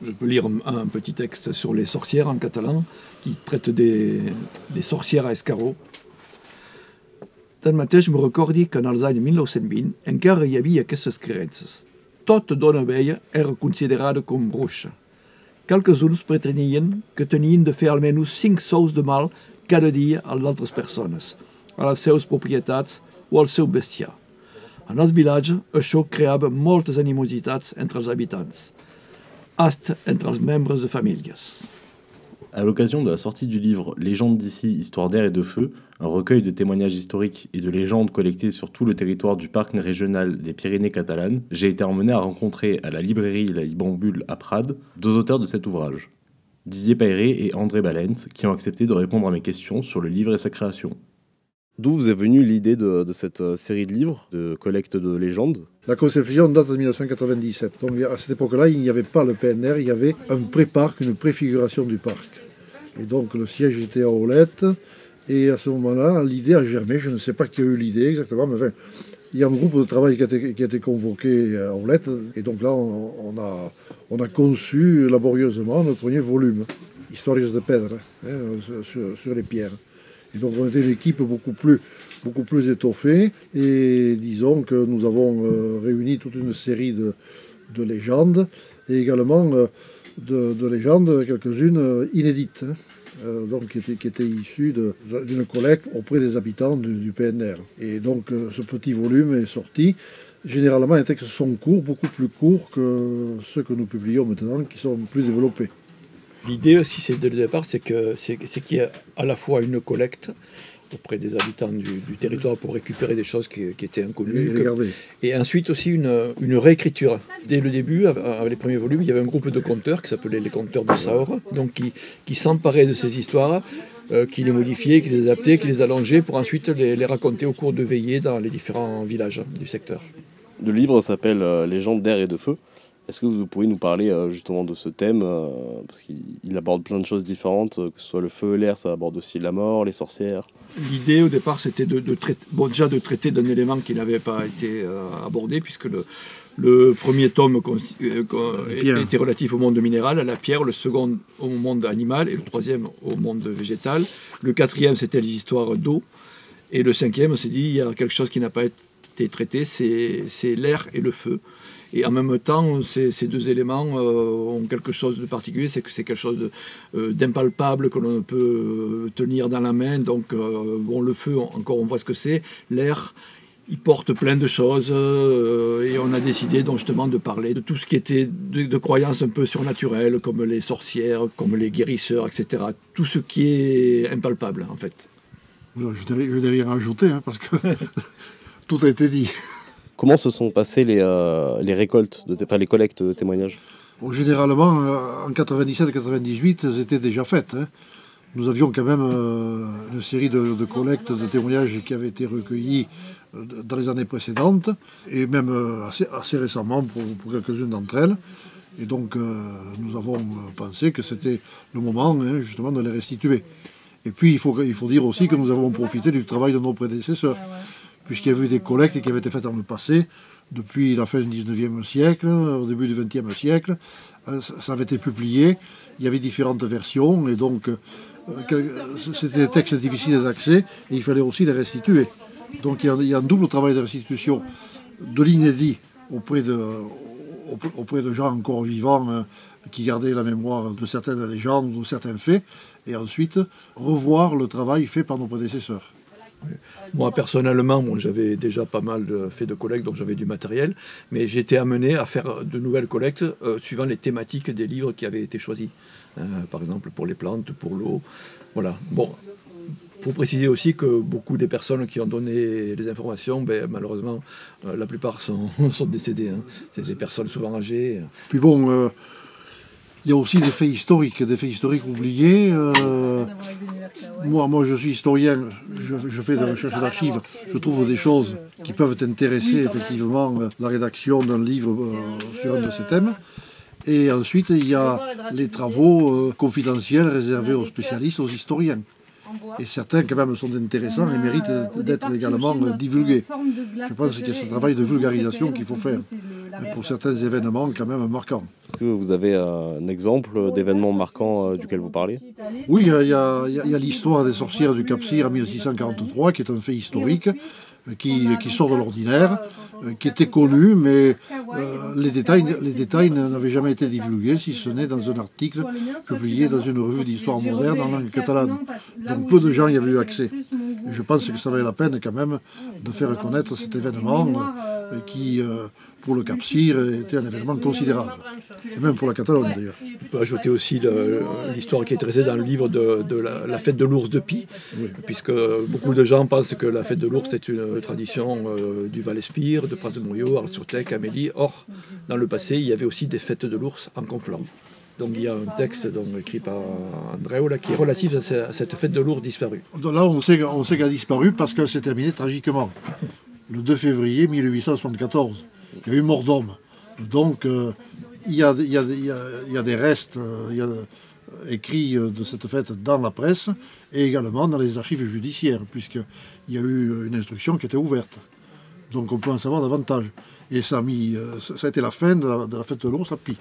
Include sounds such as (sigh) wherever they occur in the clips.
Je peux lire un, petit texte sur les sorcières en catalan qui traite des, sorcières à escarreaux. Tanmateix me recordi que en els anys 1920 encara hi havia aquestes creences. Tota dona vella era considerada com bruixa. Quelques-uns pretenien que tenien de fer almenys cinc sous de mal cada dia a les altres persones, a les seves propietats o al seu bestiar. En els vilatges, això creava moltes animositats entre els habitants, famílies. À l'occasion de la sortie du livre Légendes d'ici, histoire d'air et de feu, un recueil de témoignages historiques et de légendes collectées sur tout le territoire du parc régional des Pyrénées catalanes, j'ai été emmené à rencontrer à la librairie La Librambule à Prades deux auteurs de cet ouvrage, Didier Payré et André Balent, qui ont accepté de répondre à mes questions sur le livre et sa création. D'où vous est venue l'idée de, cette euh, série de livres, de collecte de légendes? La conception date de 1997. Donc à cette époque-là, il n'y avait pas le PNR, il y avait un pré-parc, une préfiguration du parc. Et donc le siège était à Olette. Et à ce moment-là, l'idée a germé. Je ne sais pas qui a eu l'idée exactement, mais enfin, il y a un groupe de travail qui a été, convoqué à Olette. Et donc là, on, a, on a conçu laborieusement notre premier volume, Historias de Pedre, hein, sur les pierres. Et donc on était une équipe beaucoup plus, beaucoup plus étoffée. Et disons que nous avons euh, réuni toute une série de, légendes et également euh, de, légendes, quelques-unes euh, inédites. Hein. donc qui étaient, qui issues d'une collecte auprès des habitants du, PNR. Et donc ce petit volume est sorti. Généralement, les textes sont courts, beaucoup plus courts que ceux que nous publions maintenant, qui sont plus développés. L'idée aussi, c'est dès le départ, c'est que c'est qu'il y a à la fois une collecte auprès des habitants du, territoire pour récupérer des choses qui, étaient inconnues. Et, ensuite aussi une, une, réécriture. Dès le début, avec les premiers volumes, il y avait un groupe de conteurs qui s'appelait les conteurs de Saor, donc qui, qui s'emparaient de ces histoires, euh, qui les modifiaient, qui les adaptaient, qui les allongeaient pour ensuite les, les, raconter au cours de veillées dans les différents villages du secteur. Le livre s'appelle euh, Légendes d'air et de feu. Est-ce que vous pourriez nous parler euh, justement de ce thème euh, Parce qu'il aborde plein de choses différentes, euh, que ce soit le feu, l'air, ça aborde aussi la mort, les sorcières. L'idée au départ, c'était de, traiter, bon, déjà de traiter d'un élément qui n'avait pas été abordé, puisque le, le premier tome était relatif au monde minéral, à la pierre, le second au monde animal et le troisième au monde végétal. Le quatrième, c'était les histoires d'eau. Et le cinquième, on s'est dit, il y a quelque chose qui n'a pas été traité, c'est l'air et le feu. Et en même temps, ces, deux éléments euh, ont quelque chose de particulier, c'est que c'est quelque chose euh, d'impalpable que l'on peut euh, tenir dans la main. Donc, bon, le feu, encore, on voit ce que c'est. L'air, il porte plein de choses et on a décidé donc justement de parler de tout ce qui était de, croyances un peu surnaturelles comme les sorcières, comme les guérisseurs, etc. Tout ce qui est impalpable en fait. Je ne vais rien rajouter hein, parce que (laughs) tout a été dit. Comment se sont passées les, euh, récoltes, les collectes de témoignages? Généralement, euh, en 97-98, elles étaient déjà faites. Hein. Nous avions quand même euh, une série de, collectes de témoignages qui avaient été recueillis dans les années précédentes, et même assez, récemment pour, quelques-unes d'entre elles. Et donc, nous avons pensé que c'était le moment hein, justement de les restituer. Et puis, il faut dire aussi que nous avons profité du travail de nos prédécesseurs puisqu'il y avait des collectes qui avaient été faites dans le passé, depuis la fin du 19e siècle, au début du 20e siècle. Euh, ça avait été publié, il y avait différentes versions, et donc euh, c'était des textes difficiles d'accès, et il fallait aussi les restituer. Donc il y a, un double travail de restitution de l'inédit auprès de, auprès de gens encore vivants euh, qui gardaient la mémoire de certaines légendes de certains faits, et ensuite revoir le travail fait par nos prédécesseurs. Moi, personnellement, j'avais déjà pas mal fait de collectes, donc j'avais du matériel, mais j'étais amené à faire de nouvelles collectes euh, suivant les thématiques des livres qui avaient été choisis. Euh, par exemple, pour les plantes, pour l'eau. Voilà. Bon, il faut préciser aussi que beaucoup des personnes qui ont donné les informations, ben, malheureusement, euh, la plupart sont, (laughs) sont décédées. Hein. C'est des personnes souvent âgées. Puis bon, il y a aussi des faits historiques, des faits historiques oubliés. Euh, moi, moi, je suis historien, je, fais de la recherche d'archives, je trouve des choses qui peuvent intéresser effectivement la rédaction d'un livre euh, sur un de ces thèmes. Et ensuite, il y a les travaux euh, confidentiels réservés aux spécialistes, aux historiens. Et certains, quand même, sont intéressants et méritent d'être également divulgués. Je pense qu'il y a ce travail de vulgarisation qu'il faut faire. Pour certains événements quand même marquants. Est-ce que vous avez un exemple d'événement marquant duquel vous parlez Oui, il y a, l'histoire des sorcières du Cap-Cyr en 1643, qui est un fait historique, qui, qui sort de l'ordinaire. Euh, qui était connu, mais euh, les détails, les détails n'avaient jamais été divulgués, si ce n'est dans un article publié dans une revue d'histoire moderne en langue catalane. Donc peu de gens y avaient eu accès. je pense que ça valait la peine quand même de faire connaître cet événement euh, qui, pour le Cap était un événement considérable, et même pour la Catalogne d'ailleurs. On peut ajouter aussi l'histoire qui est traitée dans le livre de, la, fête de l'ours de Pi, puisque beaucoup de gens pensent que la fête de l'ours est une tradition euh, du Val-Espire, de Prince de Mouriot, Arles-sur-Tech, Amélie. Or, dans le passé, il y avait aussi des fêtes de l'ours en Conflans. Donc il y a un texte écrit par Andréo qui est relatif à, cette fête de l'ours disparue. Là, on sait, qu'elle a disparu parce qu'elle s'est terminée tragiquement, le 2 février 1874 il y a eu mort d'homme. Donc il, y a, des restes euh, écrits euh, de cette fête dans la presse et également dans les archives judiciaires, puisqu'il y a eu une instruction qui était ouverte. Donc on peut en savoir davantage. Et ça a, mis, euh, ça a été la fin de la, fête de l'ours à Pi.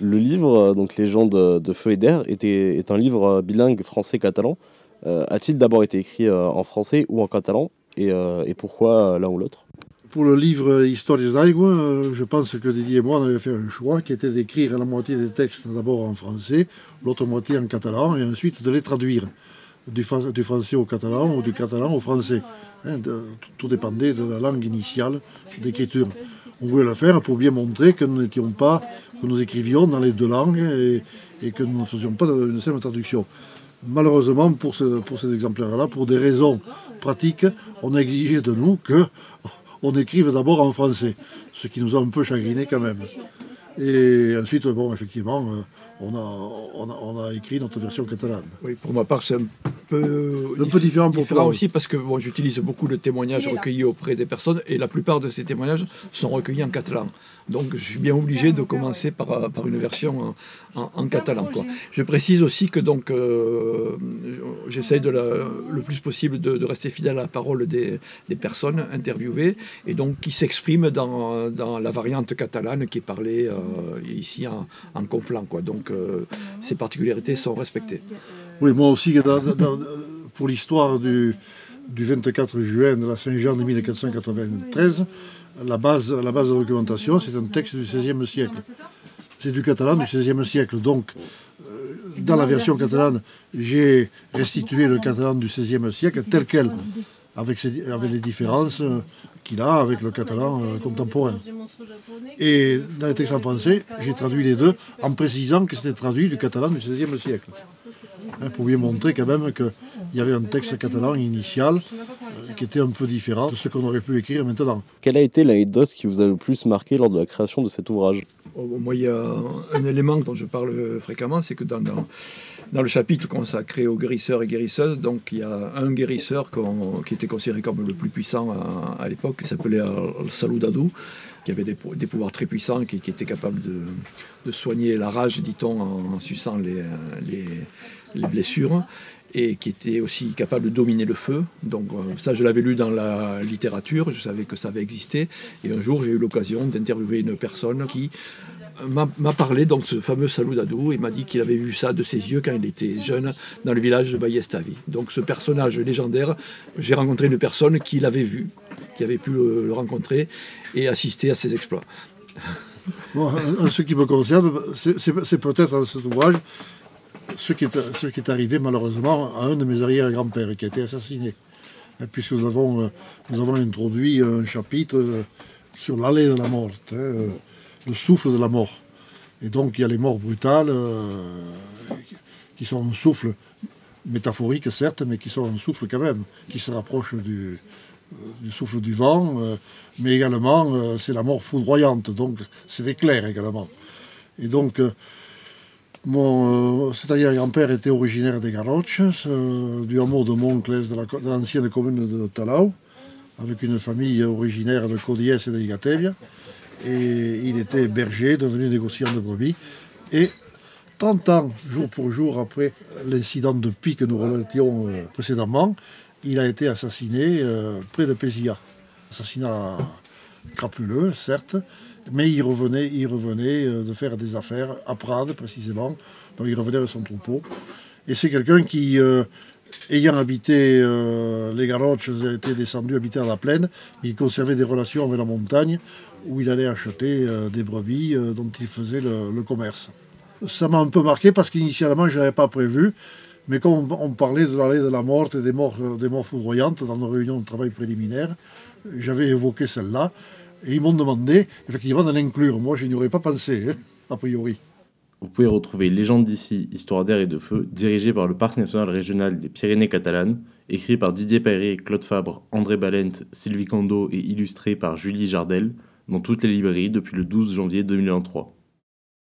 Le livre, donc Légende de Feu et d'Air, est un livre bilingue français-catalan. A-t-il d'abord été écrit en français ou en catalan? Et pourquoi l'un ou l'autre? Pour le livre Histoire des euh, je pense que Didier et moi on avait fait un choix qui était d'écrire la moitié des textes d'abord en français, l'autre moitié en catalan, et ensuite de les traduire du, français au catalan ou du catalan au français. Hein, tout dépendait de la langue initiale d'écriture. On voulait le faire pour bien montrer que nous n'étions pas, que nous écrivions dans les deux langues et, que nous ne faisions pas une simple traduction. Malheureusement, pour, pour ces exemplaires-là, pour des raisons pratiques, on a exigé de nous que (laughs) on écrive d'abord en français, ce qui nous a un peu chagriné quand même. Et ensuite, bon, effectivement, euh, on a, on, a, écrit notre version catalane. Oui, pour ma part, c'est un peu, un peu différent pour toi. aussi parce que bon, j'utilise beaucoup de témoignages recueillis auprès des personnes et la plupart de ces témoignages sont recueillis en catalan. Donc je suis bien obligé de commencer par, par une version en, catalan. Quoi. Je précise aussi que donc euh, j'essaye de le plus possible de, rester fidèle à la parole des, des personnes interviewées et donc qui s'expriment dans, dans, la variante catalane qui est parlée euh, ici en, en conflant. Quoi. Donc euh, ces particularités sont respectées. Oui, moi aussi, pour l'histoire du, du 24 juin de la Saint-Jean de 1493, la base, la base de documentation, c'est un texte du XVIe siècle. C'est du catalan du XVIe siècle. Donc, euh, dans la version catalane, j'ai restitué le catalan du XVIe siècle tel quel, avec, avec les différences euh, qu'il a avec le catalan euh, contemporain. Et dans les textes en français, j'ai traduit les deux en précisant que c'était traduit du catalan du XVIe siècle. Hein, pour bien montrer quand même qu'il y avait un texte catalan initial euh, qui était un peu différent de ce qu'on aurait pu écrire maintenant. Quelle a été l'anecdote qui vous a le plus marqué lors de la création de cet ouvrage? Oh, Moi, il y a un élément dont je parle fréquemment, c'est que dans, dans dans le chapitre consacré aux guérisseurs et guérisseuses, donc il y a un guérisseur qui était considéré comme le plus puissant à, l'époque, qui s'appelait Saludadou, qui avait des, pouvoirs très puissants, qui, qui était capable de, soigner la rage, dit-on, en, suçant les, les, blessures et qui était aussi capable de dominer le feu. Donc euh, ça, je l'avais lu dans la littérature, je savais que ça avait existé. Et un jour, j'ai eu l'occasion d'interviewer une personne qui m'a parlé donc ce fameux Saludadou et m'a dit qu'il avait vu ça de ses yeux quand il était jeune dans le village de Ballestavi. Donc ce personnage légendaire, j'ai rencontré une personne qui l'avait vu, qui avait pu le, rencontrer et assister à ses exploits. en ce qui me concerne, c'est peut-être dans cet ouvrage ce qui, est, arrivé malheureusement à un de mes arrière-grands-pères qui a été assassiné. Puisque nous avons, euh, nous avons introduit un chapitre euh, sur l'allée de la mort. Hein, euh, le souffle de la mort. Et donc il y a les morts brutales, euh, qui sont un souffle métaphorique certes, mais qui sont un souffle quand même, qui se rapproche du, euh, souffle du vent, euh, mais également c'est la mort foudroyante, donc c'est l'éclair également. Et donc mon, c'est-à-dire grand-père était originaire des Garroches, du hameau de Montclès, de l'ancienne commune de Talau, avec une famille originaire de Codiès et de Gatevia et il était berger, devenu négociant de brebis. Et 30 ans, jour pour jour, après l'incident de Pi que nous relations euh, précédemment, il a été assassiné euh, près de Pézilla. Assassinat crapuleux, certes, mais il revenait, il revenait de faire des affaires à Prades précisément, donc il revenait avec son troupeau. Et c'est quelqu'un qui, ayant habité les Garroches, était descendu habiter à la plaine, il conservait des relations avec la montagne, où il allait acheter des brebis dont il faisait le, commerce. Ça m'a un peu marqué parce qu'initialement je n'avais pas prévu, mais quand on, parlait de l'allée de la mort et des morts, foudroyantes dans nos réunions de travail préliminaires, j'avais évoqué celle-là. Et ils m'ont demandé, effectivement, de l'inclure. Moi, je n'y aurais pas pensé, hein, a priori. Vous pouvez retrouver Légende d'ici, Histoire d'air et de feu, dirigé par le Parc national régional des Pyrénées catalanes, écrit par Didier Perret, Claude Fabre, André Balent, Sylvie Condo et illustré par Julie Jardel, dans toutes les librairies depuis le 12 janvier 2023.